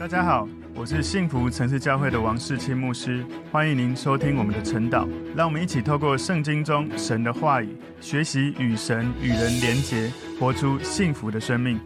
大家好，我是幸福城市教会的王世清牧师，欢迎您收听我们的晨祷。让我们一起透过圣经中神的话语，学习与神与人连结，活出幸福的生命。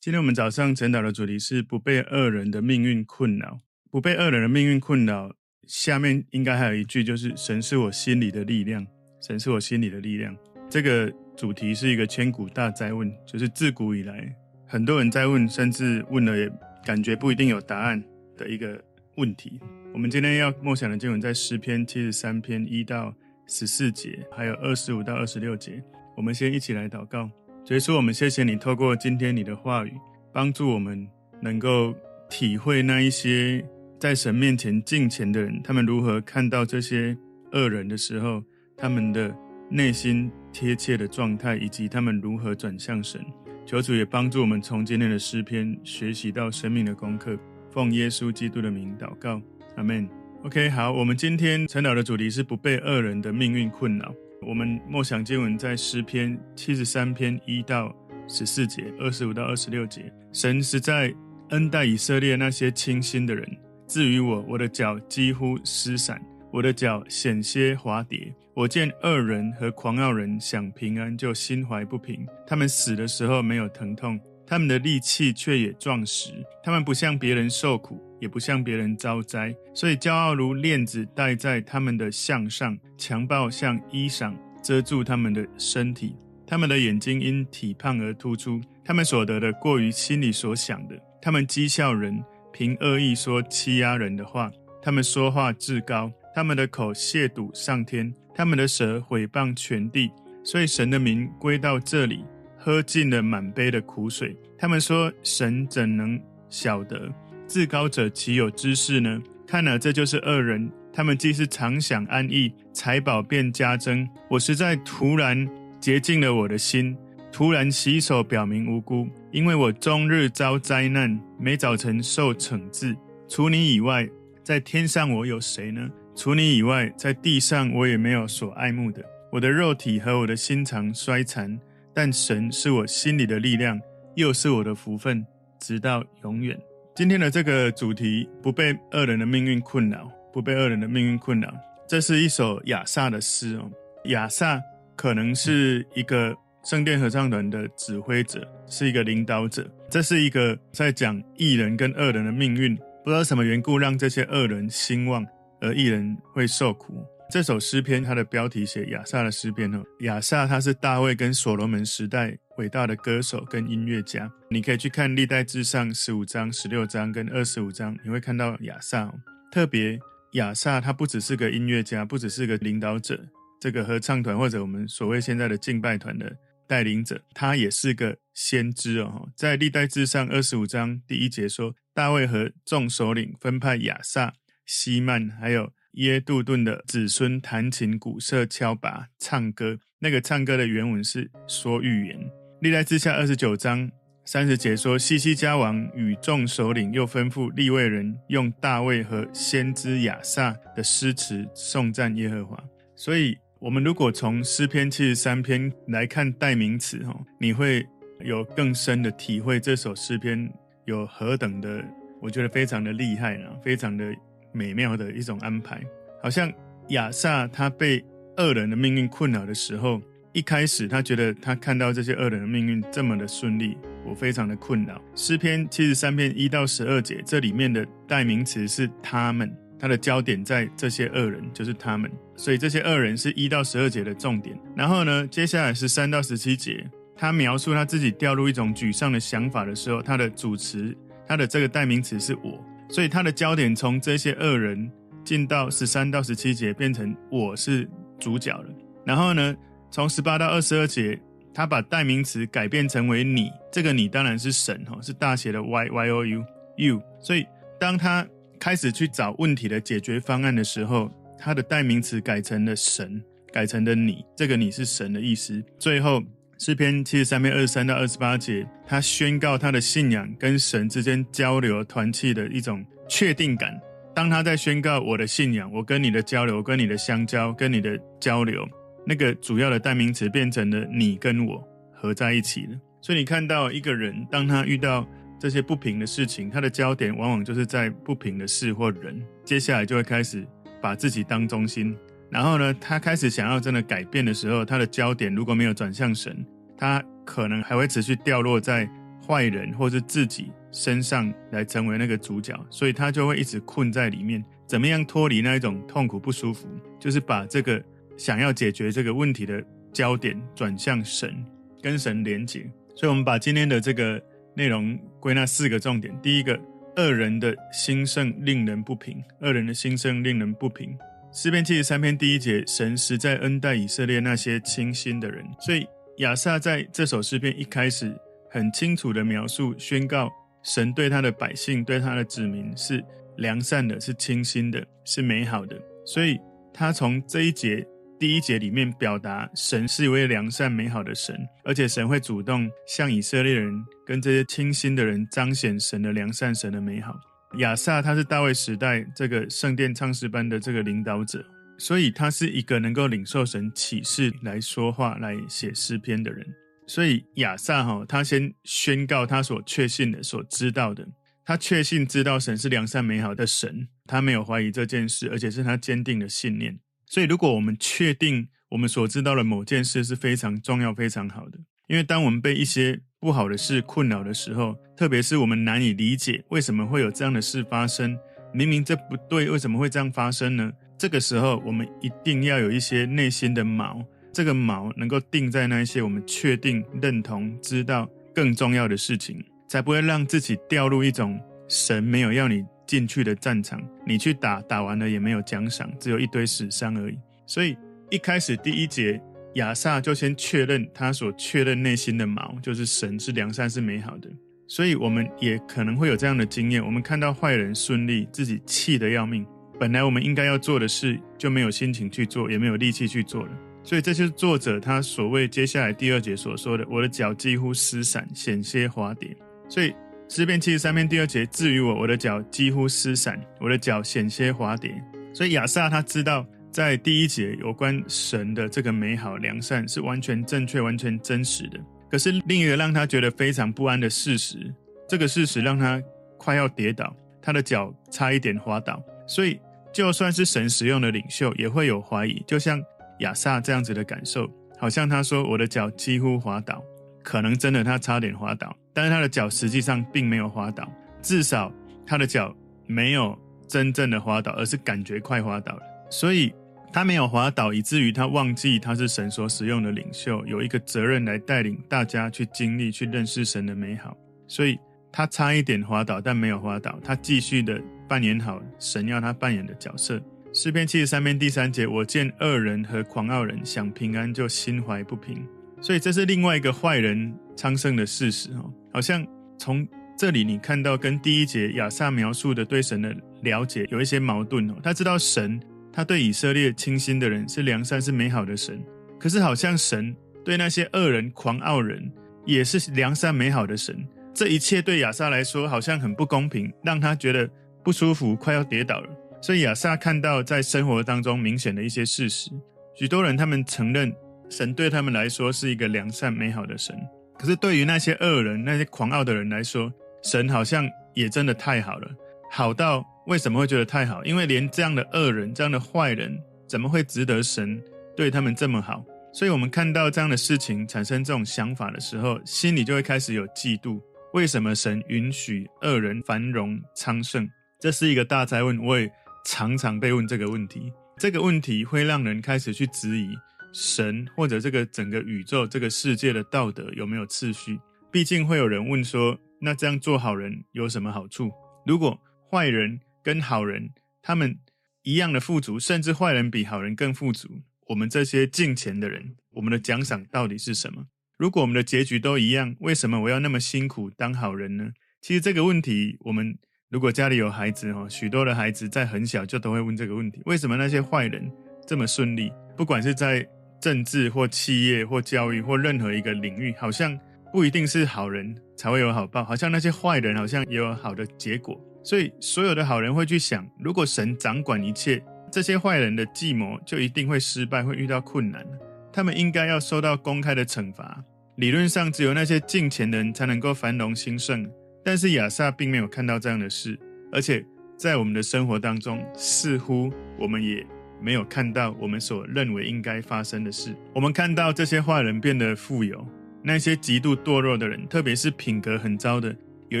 今天我们早上晨祷的主题是不被恶人的命运困扰。不被恶人的命运困扰，下面应该还有一句，就是神是我心里的力量。神是我心里的力量。这个主题是一个千古大哉问，就是自古以来很多人在问，甚至问了也。感觉不一定有答案的一个问题。我们今天要默想的经文在诗篇七十三篇一到十四节，还有二十五到二十六节。我们先一起来祷告。主耶稣，我们谢谢你透过今天你的话语，帮助我们能够体会那一些在神面前敬虔的人，他们如何看到这些恶人的时候，他们的内心贴切的状态，以及他们如何转向神。求主也帮助我们从今天的诗篇学习到生命的功课，奉耶稣基督的名祷告，阿门。OK，好，我们今天晨祷的主题是不被恶人的命运困扰。我们默想经文在诗篇七十三篇一到十四节，二十五到二十六节。神实在恩待以色列那些清心的人，至于我，我的脚几乎失散。我的脚险些滑跌，我见恶人和狂傲人想平安，就心怀不平。他们死的时候没有疼痛，他们的力气却也壮实。他们不向别人受苦，也不向别人遭灾，所以骄傲如链子戴在他们的项上，强暴像衣裳遮住他们的身体。他们的眼睛因体胖而突出，他们所得的过于心里所想的。他们讥笑人，凭恶意说欺压人的话，他们说话自高。他们的口亵渎上天，他们的舌毁谤全地，所以神的民归到这里，喝尽了满杯的苦水。他们说：神怎能晓得？至高者岂有知识呢？看哪，这就是恶人。他们既是常享安逸，财宝便加增。我实在突然洁净了我的心，突然洗手，表明无辜，因为我终日遭灾难，每早晨受惩治。除你以外，在天上我有谁呢？除你以外，在地上我也没有所爱慕的。我的肉体和我的心肠衰残，但神是我心里的力量，又是我的福分，直到永远。今天的这个主题：不被恶人的命运困扰，不被恶人的命运困扰。这是一首亚萨的诗哦。亚萨可能是一个圣殿合唱团的指挥者，是一个领导者。这是一个在讲义人跟恶人的命运，不知道什么缘故让这些恶人兴旺。而义人会受苦。这首诗篇，它的标题写亚萨的诗篇哦。亚萨他是大卫跟所罗门时代伟大的歌手跟音乐家。你可以去看历代志上十五章、十六章跟二十五章，你会看到亚萨。特别亚萨他不只是个音乐家，不只是个领导者，这个合唱团或者我们所谓现在的敬拜团的带领者，他也是个先知哦。在历代志上二十五章第一节说，大卫和众首领分派亚萨。希曼还有耶杜顿的子孙弹琴、鼓瑟、敲拔、唱歌。那个唱歌的原文是说预言。历代志下二十九章三十节说，西西家王与众首领又吩咐利未人用大卫和先知亚萨的诗词颂赞耶和华。所以，我们如果从诗篇七十三篇来看代名词，哈，你会有更深的体会。这首诗篇有何等的，我觉得非常的厉害啊，非常的。美妙的一种安排，好像亚萨他被恶人的命运困扰的时候，一开始他觉得他看到这些恶人的命运这么的顺利，我非常的困扰。诗篇七十三篇一到十二节，这里面的代名词是他们，他的焦点在这些恶人，就是他们，所以这些恶人是一到十二节的重点。然后呢，接下来是三到十七节，他描述他自己掉入一种沮丧的想法的时候，他的主词，他的这个代名词是我。所以他的焦点从这些恶人进到十三到十七节，变成我是主角了。然后呢，从十八到二十二节，他把代名词改变成为你。这个你当然是神哈，是大写的 Y Y O U You。所以当他开始去找问题的解决方案的时候，他的代名词改成了神，改成了你。这个你是神的意思。最后。诗篇七十三篇二十三到二十八节，他宣告他的信仰跟神之间交流团契的一种确定感。当他在宣告我的信仰，我跟你的交流，跟你的相交，跟你的交流，那个主要的代名词变成了你跟我合在一起了。所以你看到一个人，当他遇到这些不平的事情，他的焦点往往就是在不平的事或人，接下来就会开始把自己当中心。然后呢，他开始想要真的改变的时候，他的焦点如果没有转向神，他可能还会持续掉落在坏人或是自己身上来成为那个主角，所以他就会一直困在里面。怎么样脱离那一种痛苦不舒服？就是把这个想要解决这个问题的焦点转向神，跟神连结。所以，我们把今天的这个内容归纳四个重点：第一个，恶人的心盛令人不平；恶人的心盛令人不平。诗篇七十三篇第一节，神实在恩待以色列那些清心的人。所以亚萨在这首诗篇一开始很清楚地描述、宣告神对他的百姓、对他的子民是良善的、是清心的、是美好的。所以他从这一节第一节里面表达，神是一位良善美好的神，而且神会主动向以色列人跟这些清心的人彰显神的良善、神的美好。亚萨他是大卫时代这个圣殿唱诗班的这个领导者，所以他是一个能够领受神启示来说话、来写诗篇的人。所以亚萨哈，他先宣告他所确信的、所知道的，他确信知道神是良善美好的神，他没有怀疑这件事，而且是他坚定的信念。所以，如果我们确定我们所知道的某件事是非常重要、非常好的，因为当我们被一些不好的事困扰的时候，特别是我们难以理解为什么会有这样的事发生，明明这不对，为什么会这样发生呢？这个时候，我们一定要有一些内心的锚，这个锚能够定在那一些我们确定、认同、知道更重要的事情，才不会让自己掉入一种神没有要你进去的战场，你去打，打完了也没有奖赏，只有一堆死伤而已。所以一开始第一节。亚萨就先确认他所确认内心的锚，就是神是良善是美好的，所以我们也可能会有这样的经验。我们看到坏人顺利，自己气得要命，本来我们应该要做的事就没有心情去做，也没有力气去做了。所以这就是作者他所谓接下来第二节所说的：“我的脚几乎失散，险些滑跌。”所以诗篇七十三篇第二节：“至于我，我的脚几乎失散，我的脚险些滑跌。”所以亚萨他知道。在第一节有关神的这个美好良善是完全正确、完全真实的。可是另一个让他觉得非常不安的事实，这个事实让他快要跌倒，他的脚差一点滑倒。所以就算是神使用的领袖，也会有怀疑。就像亚萨这样子的感受，好像他说：“我的脚几乎滑倒。”可能真的他差点滑倒，但是他的脚实际上并没有滑倒，至少他的脚没有真正的滑倒，而是感觉快滑倒了。所以他没有滑倒，以至于他忘记他是神所使用的领袖，有一个责任来带领大家去经历、去认识神的美好。所以他差一点滑倒，但没有滑倒，他继续的扮演好神要他扮演的角色。诗篇七十三篇第三节：我见恶人和狂傲人想平安，就心怀不平。所以这是另外一个坏人昌盛的事实哦。好像从这里你看到跟第一节亚萨描述的对神的了解有一些矛盾哦。他知道神。他对以色列清心的人是良善是美好的神，可是好像神对那些恶人狂傲人也是良善美好的神。这一切对亚萨来说好像很不公平，让他觉得不舒服，快要跌倒了。所以亚萨看到在生活当中明显的一些事实，许多人他们承认神对他们来说是一个良善美好的神，可是对于那些恶人、那些狂傲的人来说，神好像也真的太好了，好到。为什么会觉得太好？因为连这样的恶人、这样的坏人，怎么会值得神对他们这么好？所以，我们看到这样的事情产生这种想法的时候，心里就会开始有嫉妒。为什么神允许恶人繁荣昌盛？这是一个大哉问。我也常常被问这个问题。这个问题会让人开始去质疑神或者这个整个宇宙、这个世界的道德有没有次序？毕竟会有人问说：那这样做好人有什么好处？如果坏人跟好人，他们一样的富足，甚至坏人比好人更富足。我们这些进钱的人，我们的奖赏到底是什么？如果我们的结局都一样，为什么我要那么辛苦当好人呢？其实这个问题，我们如果家里有孩子哈，许多的孩子在很小就都会问这个问题：为什么那些坏人这么顺利？不管是在政治或企业或教育或任何一个领域，好像不一定是好人才会有好报，好像那些坏人好像也有好的结果。所以，所有的好人会去想：如果神掌管一切，这些坏人的计谋就一定会失败，会遇到困难。他们应该要受到公开的惩罚。理论上，只有那些敬虔的人才能够繁荣兴盛，但是亚萨并没有看到这样的事，而且在我们的生活当中，似乎我们也没有看到我们所认为应该发生的事。我们看到这些坏人变得富有，那些极度堕落的人，特别是品格很糟的，有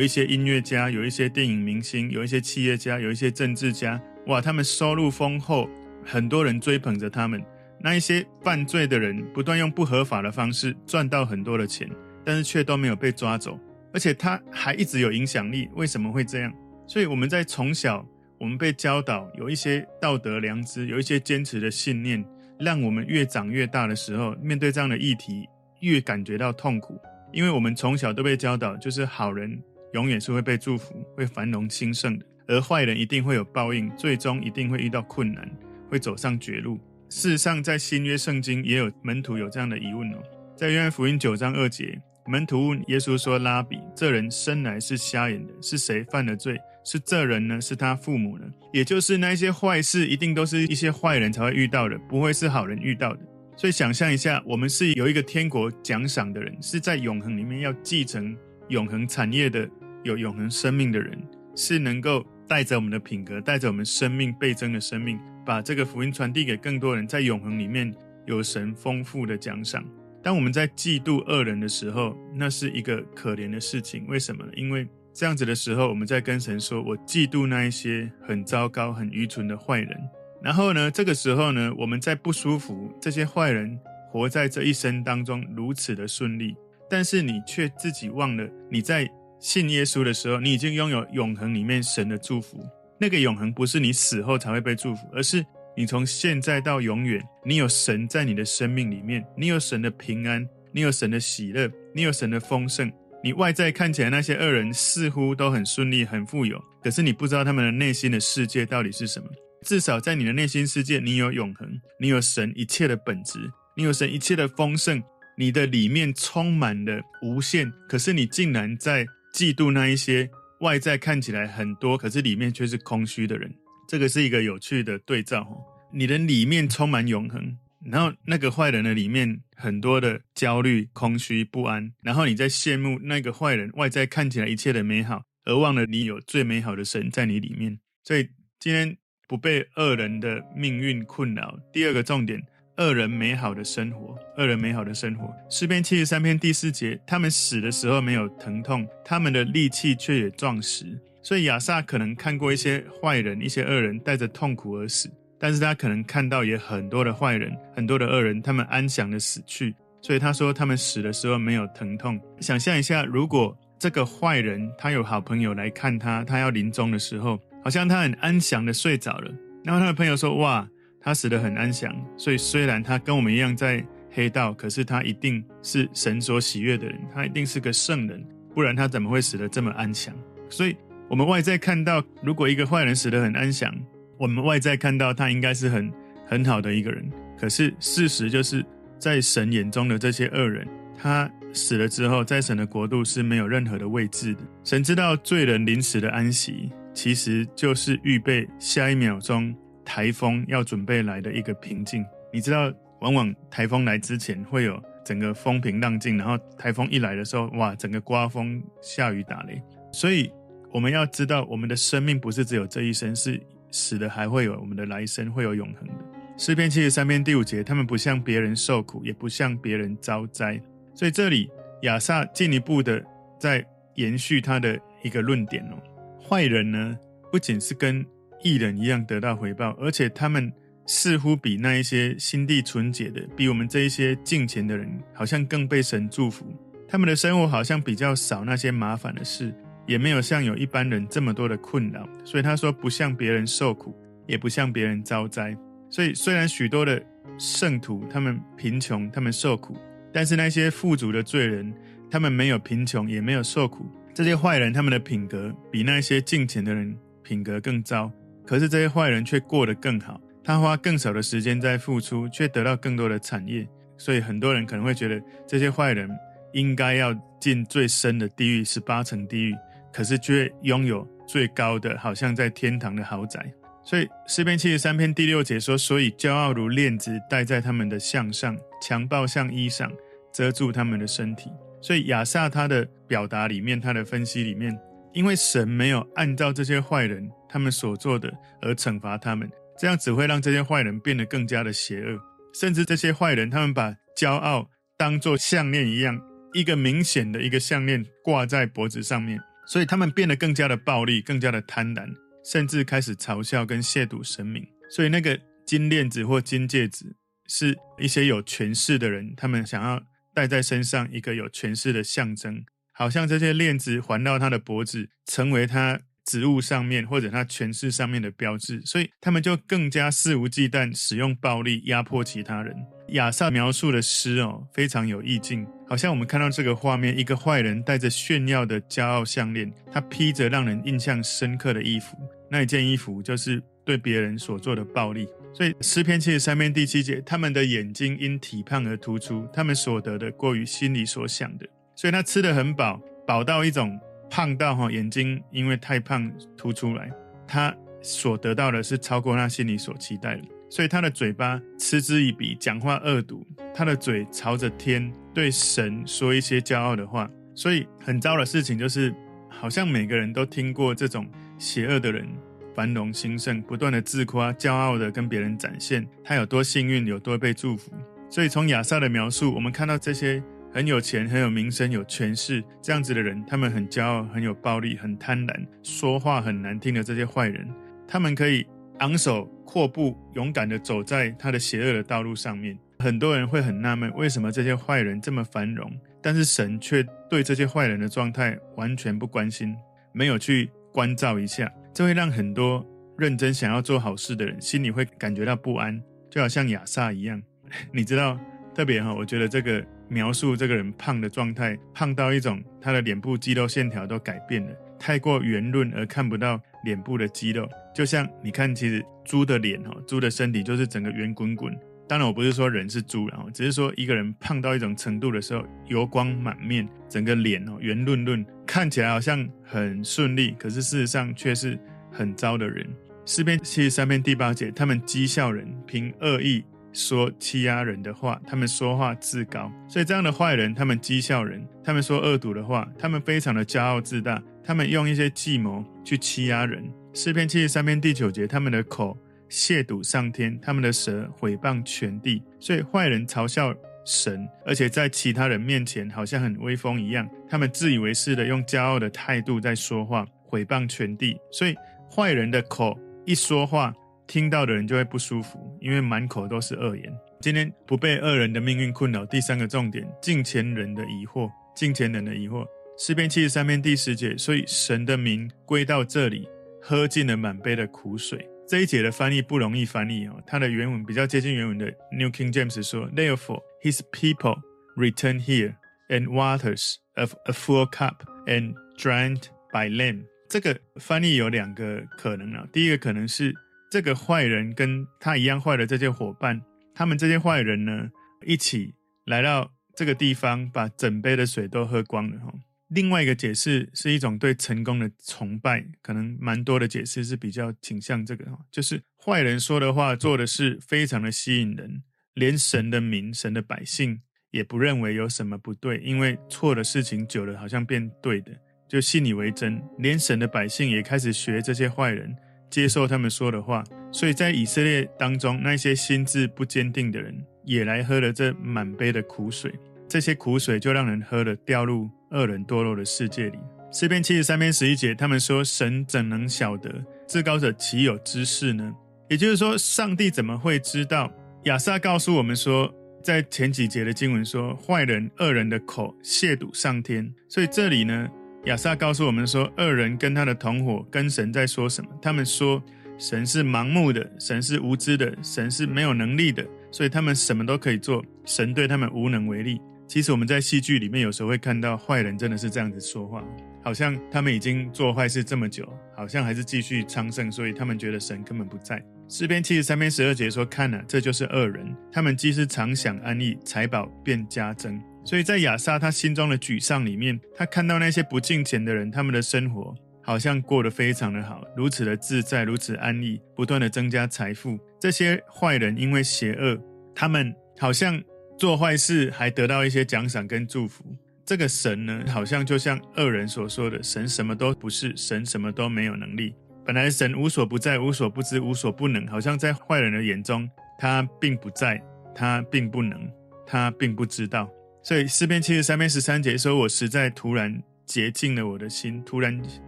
一些音乐家，有一些电影明星，有一些企业家，有一些政治家，哇，他们收入丰厚，很多人追捧着他们。那一些犯罪的人，不断用不合法的方式赚到很多的钱，但是却都没有被抓走。而且他还一直有影响力，为什么会这样？所以我们在从小，我们被教导有一些道德良知，有一些坚持的信念，让我们越长越大的时候，面对这样的议题，越感觉到痛苦。因为我们从小都被教导，就是好人永远是会被祝福，会繁荣兴盛的，而坏人一定会有报应，最终一定会遇到困难，会走上绝路。事实上，在新约圣经也有门徒有这样的疑问哦，在约翰福音九章二节。门徒问耶稣说：“拉比，这人生来是瞎眼的，是谁犯了罪？是这人呢？是他父母呢？也就是那些坏事，一定都是一些坏人才会遇到的，不会是好人遇到的。所以想象一下，我们是有一个天国奖赏的人，是在永恒里面要继承永恒产业的，有永恒生命的人，是能够带着我们的品格，带着我们生命倍增的生命，把这个福音传递给更多人，在永恒里面有神丰富的奖赏。”当我们在嫉妒恶人的时候，那是一个可怜的事情。为什么呢？因为这样子的时候，我们在跟神说：“我嫉妒那一些很糟糕、很愚蠢的坏人。”然后呢，这个时候呢，我们在不舒服，这些坏人活在这一生当中如此的顺利，但是你却自己忘了，你在信耶稣的时候，你已经拥有永恒里面神的祝福。那个永恒不是你死后才会被祝福，而是。你从现在到永远，你有神在你的生命里面，你有神的平安，你有神的喜乐，你有神的丰盛。你外在看起来那些恶人似乎都很顺利、很富有，可是你不知道他们的内心的世界到底是什么。至少在你的内心世界，你有永恒，你有神一切的本质，你有神一切的丰盛，你的里面充满了无限。可是你竟然在嫉妒那一些外在看起来很多，可是里面却是空虚的人。这个是一个有趣的对照哦，你的里面充满永恒，然后那个坏人的里面很多的焦虑、空虚、不安，然后你在羡慕那个坏人外在看起来一切的美好，而忘了你有最美好的神在你里面。所以今天不被恶人的命运困扰。第二个重点，恶人美好的生活，恶人美好的生活。诗篇七十三篇第四节，他们死的时候没有疼痛，他们的力气却也壮实。所以亚萨可能看过一些坏人、一些恶人带着痛苦而死，但是他可能看到也很多的坏人、很多的恶人，他们安详的死去。所以他说他们死的时候没有疼痛。想象一下，如果这个坏人他有好朋友来看他，他要临终的时候，好像他很安详的睡着了。然后他的朋友说：“哇，他死得很安详。”所以虽然他跟我们一样在黑道，可是他一定是神所喜悦的人，他一定是个圣人，不然他怎么会死得这么安详？所以。我们外在看到，如果一个坏人死得很安详，我们外在看到他应该是很很好的一个人。可是事实就是在神眼中的这些恶人，他死了之后，在神的国度是没有任何的位置的。神知道罪人临死的安息，其实就是预备下一秒钟台风要准备来的一个平静。你知道，往往台风来之前会有整个风平浪静，然后台风一来的时候，哇，整个刮风下雨打雷，所以。我们要知道，我们的生命不是只有这一生，是死了还会有我们的来生，会有永恒的。诗篇七十三篇第五节，他们不向别人受苦，也不向别人遭灾。所以这里亚萨进一步的在延续他的一个论点哦。坏人呢，不仅是跟艺人一样得到回报，而且他们似乎比那一些心地纯洁的，比我们这一些敬虔的人，好像更被神祝福。他们的生活好像比较少那些麻烦的事。也没有像有一般人这么多的困扰，所以他说不像别人受苦，也不像别人遭灾。所以虽然许多的圣徒他们贫穷，他们受苦，但是那些富足的罪人，他们没有贫穷，也没有受苦。这些坏人他们的品格比那些敬虔的人品格更糟，可是这些坏人却过得更好。他花更少的时间在付出，却得到更多的产业。所以很多人可能会觉得这些坏人应该要进最深的地狱，十八层地狱。可是却拥有最高的，好像在天堂的豪宅。所以诗篇七十三篇第六节说：“所以骄傲如链子戴在他们的项上，强暴像衣裳遮住他们的身体。”所以亚萨他的表达里面，他的分析里面因为神没有按照这些坏人他们所做的而惩罚他们，这样只会让这些坏人变得更加的邪恶。甚至这些坏人，他们把骄傲当作项链一样，一个明显的一个项链挂在脖子上面，所以他们变得更加的暴力，更加的贪婪，甚至开始嘲笑跟亵渎神明。所以那个金链子或金戒指，是一些有权势的人，他们想要戴在身上一个有权势的象征，好像这些链子环绕他的脖子，成为他。职务上面或者他权势上面的标志，所以他们就更加肆无忌惮使用暴力压迫其他人。亚萨描述的诗哦，非常有意境，好像我们看到这个画面，一个坏人带着炫耀的骄傲项链，他披着让人印象深刻的衣服，那一件衣服就是对别人所做的暴力。所以诗篇七十三篇第七节，他们的眼睛因体胖而突出，他们所得的过于心里所想的，所以他吃得很饱，饱到一种。胖到哈眼睛因为太胖凸出来，他所得到的是超过他心里所期待的，所以他的嘴巴嗤之以鼻，讲话恶毒，他的嘴朝着天，对神说一些骄傲的话。所以很糟的事情就是，好像每个人都听过这种邪恶的人繁荣兴盛，不断的自夸，骄傲的跟别人展现他有多幸运，有多被祝福。所以从亚萨的描述，我们看到这些。很有钱、很有名声、有权势这样子的人，他们很骄傲、很有暴力、很贪婪，说话很难听的这些坏人，他们可以昂首阔步、勇敢地走在他的邪恶的道路上面。很多人会很纳闷，为什么这些坏人这么繁荣，但是神却对这些坏人的状态完全不关心，没有去关照一下，这会让很多认真想要做好事的人心里会感觉到不安，就好像亚萨一样，你知道，特别哈，我觉得这个。描述这个人胖的状态，胖到一种他的脸部肌肉线条都改变了，太过圆润而看不到脸部的肌肉。就像你看，其实猪的脸哦，猪的身体就是整个圆滚滚。当然，我不是说人是猪，然后只是说一个人胖到一种程度的时候，油光满面，整个脸哦圆润润，看起来好像很顺利，可是事实上却是很糟的人。四篇七十三篇第八节，他们讥笑人，凭恶意。说欺压人的话，他们说话自高，所以这样的坏人，他们讥笑人，他们说恶毒的话，他们非常的骄傲自大，他们用一些计谋去欺压人。诗篇七十三篇第九节，他们的口亵渎上天，他们的舌毁谤全地。所以坏人嘲笑神，而且在其他人面前好像很威风一样，他们自以为是的用骄傲的态度在说话，毁谤全地。所以坏人的口一说话。听到的人就会不舒服，因为满口都是恶言。今天不被恶人的命运困扰。第三个重点，敬前人的疑惑，敬前人的疑惑。诗篇七十三篇第十节，所以神的名归到这里，喝尽了满杯的苦水。这一节的翻译不容易翻译哦，它的原文比较接近原文的 New King James 说，Therefore his people return here and waters of a full cup and drank by them。这个翻译有两个可能啊，第一个可能是。这个坏人跟他一样坏的这些伙伴，他们这些坏人呢，一起来到这个地方，把整杯的水都喝光了哈。另外一个解释是一种对成功的崇拜，可能蛮多的解释是比较倾向这个哈，就是坏人说的话、做的事非常的吸引人，连神的民、神的百姓也不认为有什么不对，因为错的事情久了好像变对的，就信以为真，连神的百姓也开始学这些坏人。接受他们说的话，所以在以色列当中，那些心智不坚定的人也来喝了这满杯的苦水。这些苦水就让人喝了，掉入恶人堕落的世界里。诗篇七十三篇十一节，他们说：“神怎能晓得？至高者岂有知识呢？”也就是说，上帝怎么会知道？亚萨告诉我们说，在前几节的经文说，坏人、恶人的口亵渎上天。所以这里呢？亚萨告诉我们说，恶人跟他的同伙跟神在说什么？他们说神是盲目的，神是无知的，神是没有能力的，所以他们什么都可以做，神对他们无能为力。其实我们在戏剧里面有时候会看到坏人真的是这样子说话，好像他们已经做坏事这么久，好像还是继续昌盛，所以他们觉得神根本不在。诗篇七十三篇十二节说：“看哪，这就是恶人，他们既是常享安逸，财宝便加增。”所以在亚萨他心中的沮丧里面，他看到那些不敬虔的人，他们的生活好像过得非常的好，如此的自在，如此安逸，不断的增加财富。这些坏人因为邪恶，他们好像做坏事还得到一些奖赏跟祝福。这个神呢，好像就像恶人所说的，神什么都不是，神什么都没有能力。本来神无所不在、无所不知、无所不能，好像在坏人的眼中，他并不在，他并不能，他并不知道。所以诗篇七十三篇十三节说：“我实在突然洁净了我的心，突然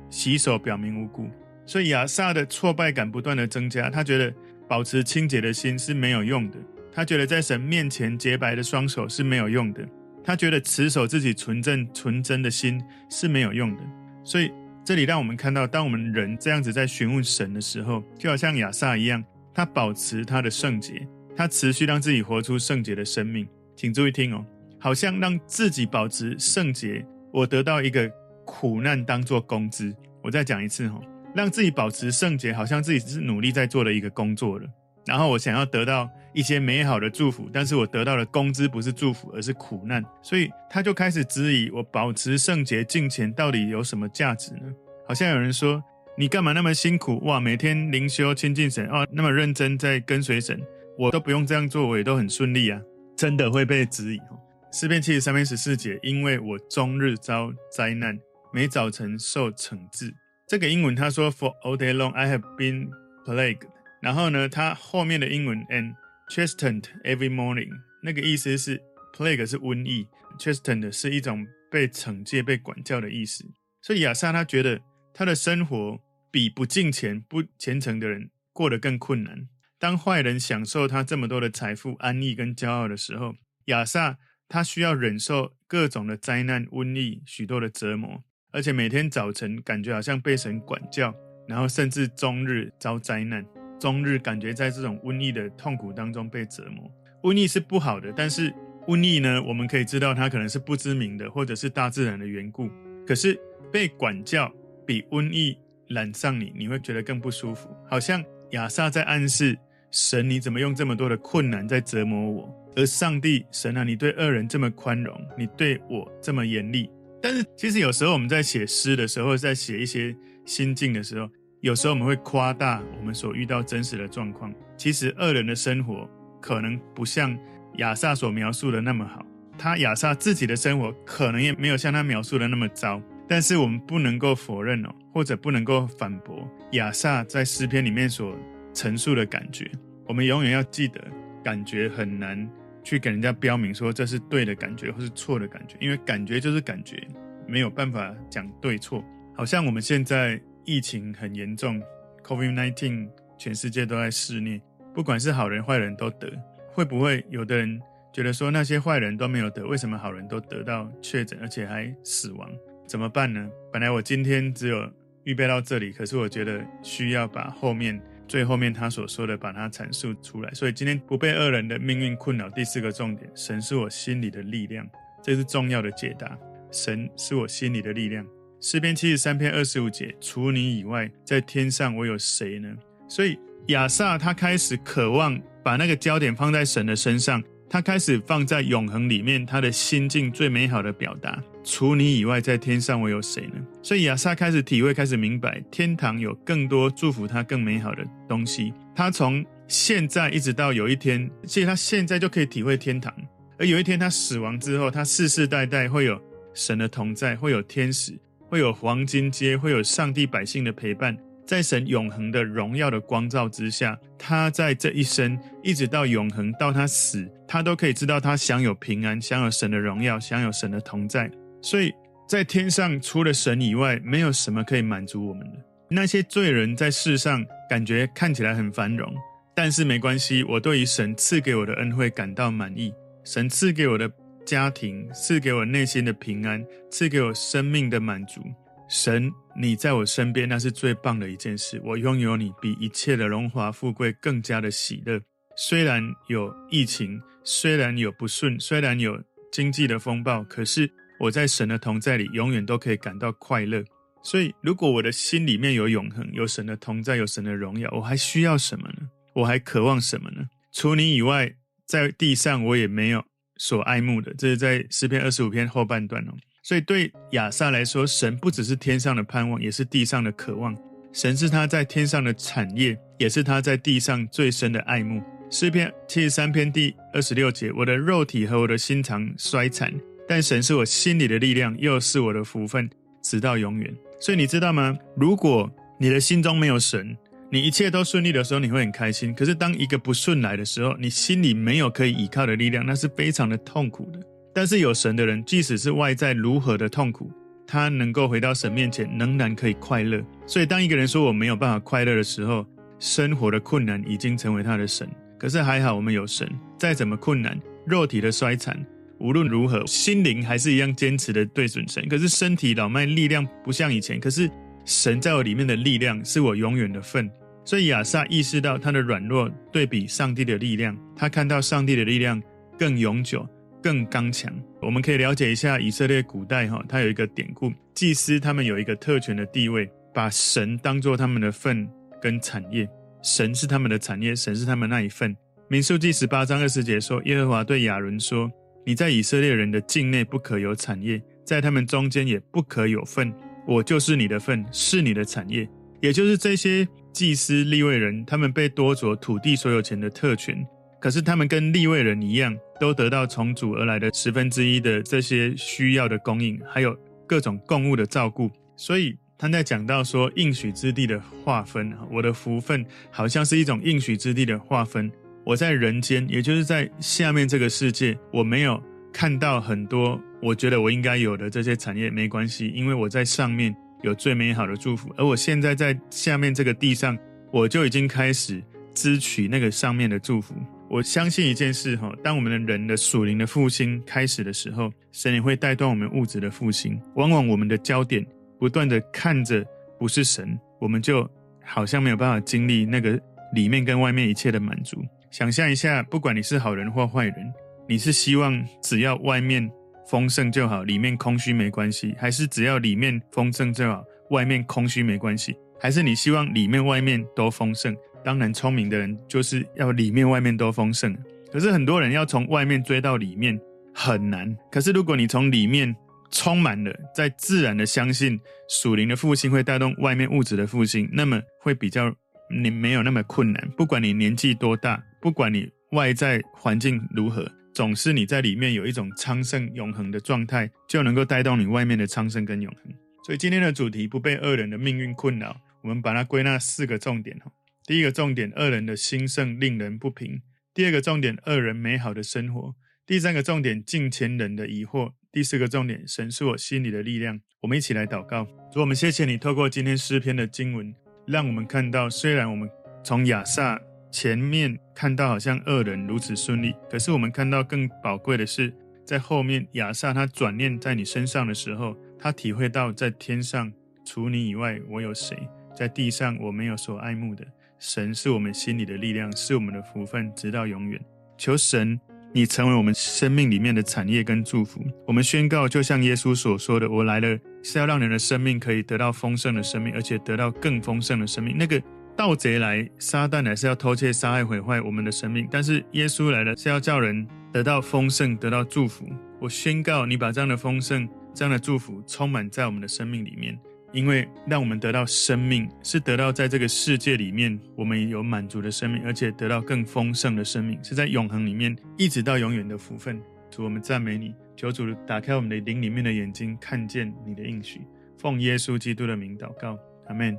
洗手表明无辜。”所以亚萨的挫败感不断的增加，他觉得保持清洁的心是没有用的，他觉得在神面前洁白的双手是没有用的。他觉得持守自己纯正纯真的心是没有用的，所以这里让我们看到，当我们人这样子在询问神的时候，就好像亚萨一样，他保持他的圣洁，他持续让自己活出圣洁的生命。请注意听哦，好像让自己保持圣洁，我得到一个苦难当做工资。我再讲一次哈，让自己保持圣洁，好像自己是努力在做的一个工作了。然后我想要得到一些美好的祝福，但是我得到的工资不是祝福，而是苦难。所以他就开始质疑我保持圣洁敬虔到底有什么价值呢？好像有人说，你干嘛那么辛苦哇？每天灵修亲近神哦，那么认真在跟随神，我都不用这样做，我也都很顺利啊。真的会被质疑哦。诗篇七十三篇十四节，因为我终日遭灾难，每早晨受惩治。这个英文他说，For all day long I have been plagued。然后呢，他后面的英文 and chastened every morning，那个意思是 plague 是瘟疫，chastened 是一种被惩戒、被管教的意思。所以亚萨他觉得他的生活比不敬虔、不虔诚的人过得更困难。当坏人享受他这么多的财富、安逸跟骄傲的时候，亚萨他需要忍受各种的灾难、瘟疫、许多的折磨，而且每天早晨感觉好像被神管教，然后甚至终日遭灾难。终日感觉在这种瘟疫的痛苦当中被折磨。瘟疫是不好的，但是瘟疫呢，我们可以知道它可能是不知名的，或者是大自然的缘故。可是被管教比瘟疫染上你，你会觉得更不舒服。好像亚萨在暗示神，你怎么用这么多的困难在折磨我？而上帝神啊，你对恶人这么宽容，你对我这么严厉。但是其实有时候我们在写诗的时候，在写一些心境的时候。有时候我们会夸大我们所遇到真实的状况，其实恶人的生活可能不像亚萨所描述的那么好，他亚萨自己的生活可能也没有像他描述的那么糟。但是我们不能够否认哦，或者不能够反驳亚萨在诗篇里面所陈述的感觉。我们永远要记得，感觉很难去给人家标明说这是对的感觉或是错的感觉，因为感觉就是感觉，没有办法讲对错。好像我们现在。疫情很严重，COVID-19，全世界都在肆虐，不管是好人坏人都得。会不会有的人觉得说那些坏人都没有得，为什么好人都得到确诊，而且还死亡？怎么办呢？本来我今天只有预备到这里，可是我觉得需要把后面最后面他所说的把它阐述出来。所以今天不被恶人的命运困扰。第四个重点，神是我心里的力量，这是重要的解答。神是我心里的力量。诗篇七十三篇二十五节，除你以外，在天上我有谁呢？所以亚萨他开始渴望把那个焦点放在神的身上，他开始放在永恒里面，他的心境最美好的表达。除你以外，在天上我有谁呢？所以亚萨开始体会，开始明白，天堂有更多祝福他更美好的东西。他从现在一直到有一天，其实他现在就可以体会天堂，而有一天他死亡之后，他世世代代会有神的同在，会有天使。会有黄金街，会有上帝百姓的陪伴，在神永恒的荣耀的光照之下，他在这一生一直到永恒，到他死，他都可以知道他享有平安，享有神的荣耀，享有神的同在。所以在天上除了神以外，没有什么可以满足我们的。那些罪人在世上感觉看起来很繁荣，但是没关系，我对于神赐给我的恩惠感到满意，神赐给我的。家庭赐给我内心的平安，赐给我生命的满足。神，你在我身边，那是最棒的一件事。我拥有你，比一切的荣华富贵更加的喜乐。虽然有疫情，虽然有不顺，虽然有经济的风暴，可是我在神的同在里，永远都可以感到快乐。所以，如果我的心里面有永恒，有神的同在，有神的荣耀，我还需要什么呢？我还渴望什么呢？除你以外，在地上我也没有。所爱慕的，这是在诗篇二十五篇后半段哦。所以对亚萨来说，神不只是天上的盼望，也是地上的渴望。神是他在天上的产业，也是他在地上最深的爱慕。诗篇七十三篇第二十六节：我的肉体和我的心肠衰残，但神是我心里的力量，又是我的福分，直到永远。所以你知道吗？如果你的心中没有神，你一切都顺利的时候，你会很开心。可是当一个不顺来的时候，你心里没有可以依靠的力量，那是非常的痛苦的。但是有神的人，即使是外在如何的痛苦，他能够回到神面前，仍然可以快乐。所以当一个人说我没有办法快乐的时候，生活的困难已经成为他的神。可是还好，我们有神，再怎么困难，肉体的衰残，无论如何，心灵还是一样坚持的对准神。可是身体老迈，力量不像以前。可是神在我里面的力量是我永远的份。所以亚萨意识到他的软弱，对比上帝的力量，他看到上帝的力量更永久、更刚强。我们可以了解一下以色列古代哈，他有一个典故，祭司他们有一个特权的地位，把神当作他们的份跟产业。神是他们的产业，神是他们那一份。民数记十八章二十节说：“耶和华对亚伦说，你在以色列人的境内不可有产业，在他们中间也不可有份。我就是你的份，是你的产业。”也就是这些祭司立位人，他们被夺走土地所有权的特权，可是他们跟立位人一样，都得到从主而来的十分之一的这些需要的供应，还有各种供物的照顾，所以。他在讲到说应许之地的划分，我的福分好像是一种应许之地的划分。我在人间，也就是在下面这个世界，我没有看到很多我觉得我应该有的这些产业，没关系，因为我在上面有最美好的祝福。而我现在在下面这个地上，我就已经开始支取那个上面的祝福。我相信一件事哈，当我们的人的属灵的复兴开始的时候，神也会带动我们物质的复兴。往往我们的焦点。不断的看着不是神，我们就好像没有办法经历那个里面跟外面一切的满足。想象一下，不管你是好人或坏人，你是希望只要外面丰盛就好，里面空虚没关系，还是只要里面丰盛就好，外面空虚没关系？还是你希望里面外面都丰盛？当然，聪明的人就是要里面外面都丰盛。可是很多人要从外面追到里面很难。可是如果你从里面，充满了，在自然的相信属灵的复兴会带动外面物质的复兴，那么会比较你没有那么困难。不管你年纪多大，不管你外在环境如何，总是你在里面有一种昌盛永恒的状态，就能够带动你外面的昌盛跟永恒。所以今天的主题不被恶人的命运困扰，我们把它归纳四个重点哈。第一个重点，恶人的兴盛令人不平；第二个重点，恶人美好的生活；第三个重点，近前人的疑惑。第四个重点，神是我心里的力量。我们一起来祷告，主，我们谢谢你，透过今天诗篇的经文，让我们看到，虽然我们从亚萨前面看到好像恶人如此顺利，可是我们看到更宝贵的是，在后面亚萨他转念在你身上的时候，他体会到在天上除你以外我有谁，在地上我没有所爱慕的。神是我们心里的力量，是我们的福分，直到永远。求神。你成为我们生命里面的产业跟祝福。我们宣告，就像耶稣所说的：“我来了，是要让人的生命可以得到丰盛的生命，而且得到更丰盛的生命。”那个盗贼来，撒旦来是要偷窃、杀害、毁坏我们的生命，但是耶稣来了是要叫人得到丰盛、得到祝福。我宣告，你把这样的丰盛、这样的祝福充满在我们的生命里面。因为让我们得到生命，是得到在这个世界里面我们有满足的生命，而且得到更丰盛的生命，是在永恒里面一直到永远的福分。主，我们赞美你，求主打开我们的灵里面的眼睛，看见你的应许。奉耶稣基督的名祷告，阿门。